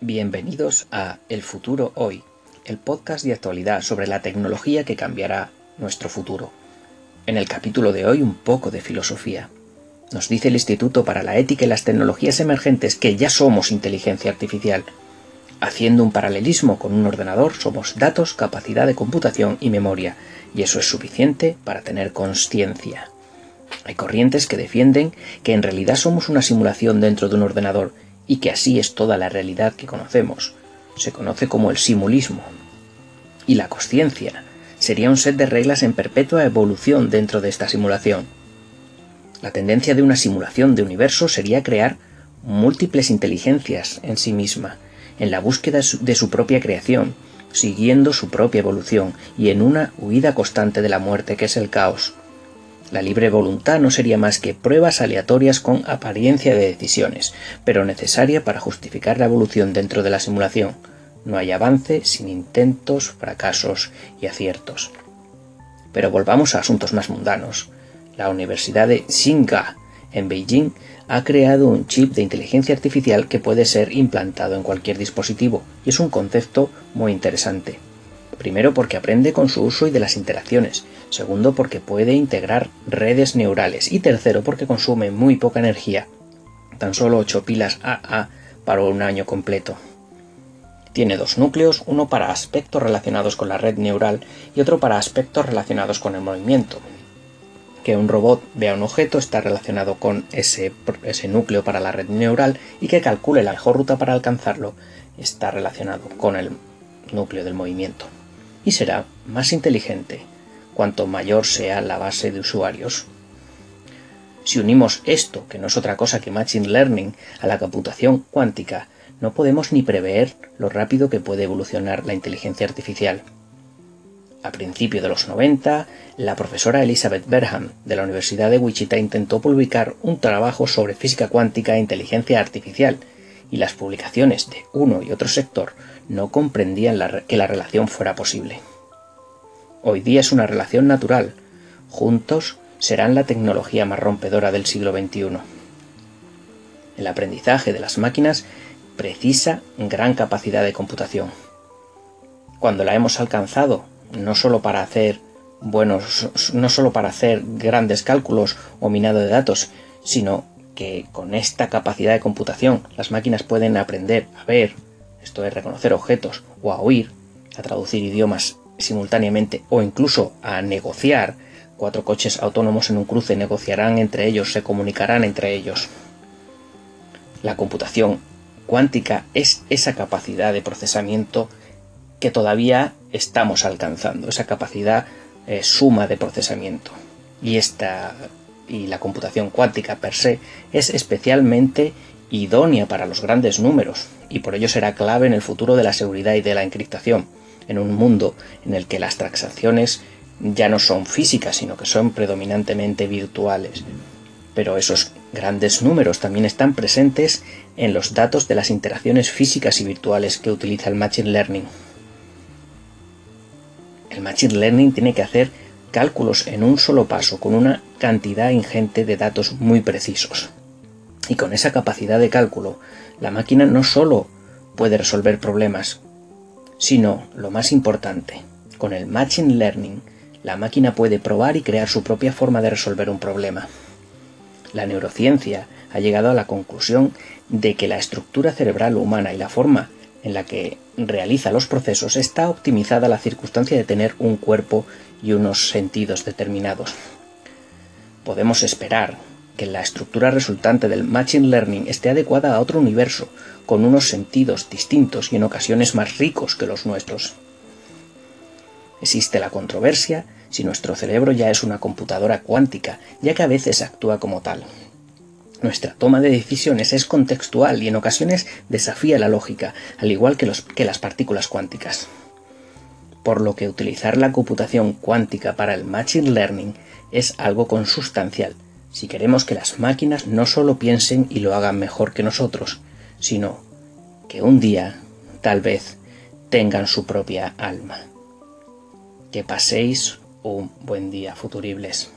Bienvenidos a El futuro hoy, el podcast de actualidad sobre la tecnología que cambiará nuestro futuro. En el capítulo de hoy un poco de filosofía. Nos dice el Instituto para la Ética y las Tecnologías Emergentes que ya somos inteligencia artificial. Haciendo un paralelismo con un ordenador, somos datos, capacidad de computación y memoria, y eso es suficiente para tener conciencia. Hay corrientes que defienden que en realidad somos una simulación dentro de un ordenador y que así es toda la realidad que conocemos. Se conoce como el simulismo. Y la conciencia sería un set de reglas en perpetua evolución dentro de esta simulación. La tendencia de una simulación de universo sería crear múltiples inteligencias en sí misma, en la búsqueda de su propia creación, siguiendo su propia evolución y en una huida constante de la muerte que es el caos. La libre voluntad no sería más que pruebas aleatorias con apariencia de decisiones, pero necesaria para justificar la evolución dentro de la simulación. No hay avance sin intentos, fracasos y aciertos. Pero volvamos a asuntos más mundanos. La Universidad de Tsinghua, en Beijing, ha creado un chip de inteligencia artificial que puede ser implantado en cualquier dispositivo, y es un concepto muy interesante. Primero porque aprende con su uso y de las interacciones. Segundo porque puede integrar redes neurales. Y tercero porque consume muy poca energía. Tan solo 8 pilas AA para un año completo. Tiene dos núcleos, uno para aspectos relacionados con la red neural y otro para aspectos relacionados con el movimiento. Que un robot vea un objeto está relacionado con ese, ese núcleo para la red neural y que calcule la mejor ruta para alcanzarlo está relacionado con el núcleo del movimiento y será más inteligente cuanto mayor sea la base de usuarios. Si unimos esto, que no es otra cosa que Machine Learning, a la computación cuántica, no podemos ni prever lo rápido que puede evolucionar la inteligencia artificial. A principios de los 90, la profesora Elizabeth Berham de la Universidad de Wichita intentó publicar un trabajo sobre física cuántica e inteligencia artificial, y las publicaciones de uno y otro sector no comprendían que la relación fuera posible. Hoy día es una relación natural. Juntos serán la tecnología más rompedora del siglo XXI. El aprendizaje de las máquinas precisa gran capacidad de computación. Cuando la hemos alcanzado, no solo para hacer buenos, no solo para hacer grandes cálculos o minado de datos, sino que con esta capacidad de computación las máquinas pueden aprender a ver, esto es reconocer objetos, o a oír, a traducir idiomas simultáneamente, o incluso a negociar. Cuatro coches autónomos en un cruce negociarán entre ellos, se comunicarán entre ellos. La computación cuántica es esa capacidad de procesamiento que todavía estamos alcanzando, esa capacidad eh, suma de procesamiento. Y esta y la computación cuántica per se es especialmente idónea para los grandes números y por ello será clave en el futuro de la seguridad y de la encriptación, en un mundo en el que las transacciones ya no son físicas, sino que son predominantemente virtuales. Pero esos grandes números también están presentes en los datos de las interacciones físicas y virtuales que utiliza el Machine Learning. El Machine Learning tiene que hacer cálculos en un solo paso con una cantidad ingente de datos muy precisos. Y con esa capacidad de cálculo, la máquina no solo puede resolver problemas, sino, lo más importante, con el Machine Learning, la máquina puede probar y crear su propia forma de resolver un problema. La neurociencia ha llegado a la conclusión de que la estructura cerebral humana y la forma en la que realiza los procesos está optimizada la circunstancia de tener un cuerpo y unos sentidos determinados. Podemos esperar que la estructura resultante del Machine Learning esté adecuada a otro universo, con unos sentidos distintos y en ocasiones más ricos que los nuestros. Existe la controversia si nuestro cerebro ya es una computadora cuántica, ya que a veces actúa como tal. Nuestra toma de decisiones es contextual y en ocasiones desafía la lógica, al igual que, que las partículas cuánticas por lo que utilizar la computación cuántica para el Machine Learning es algo consustancial, si queremos que las máquinas no solo piensen y lo hagan mejor que nosotros, sino que un día, tal vez, tengan su propia alma. Que paséis un buen día, futuribles.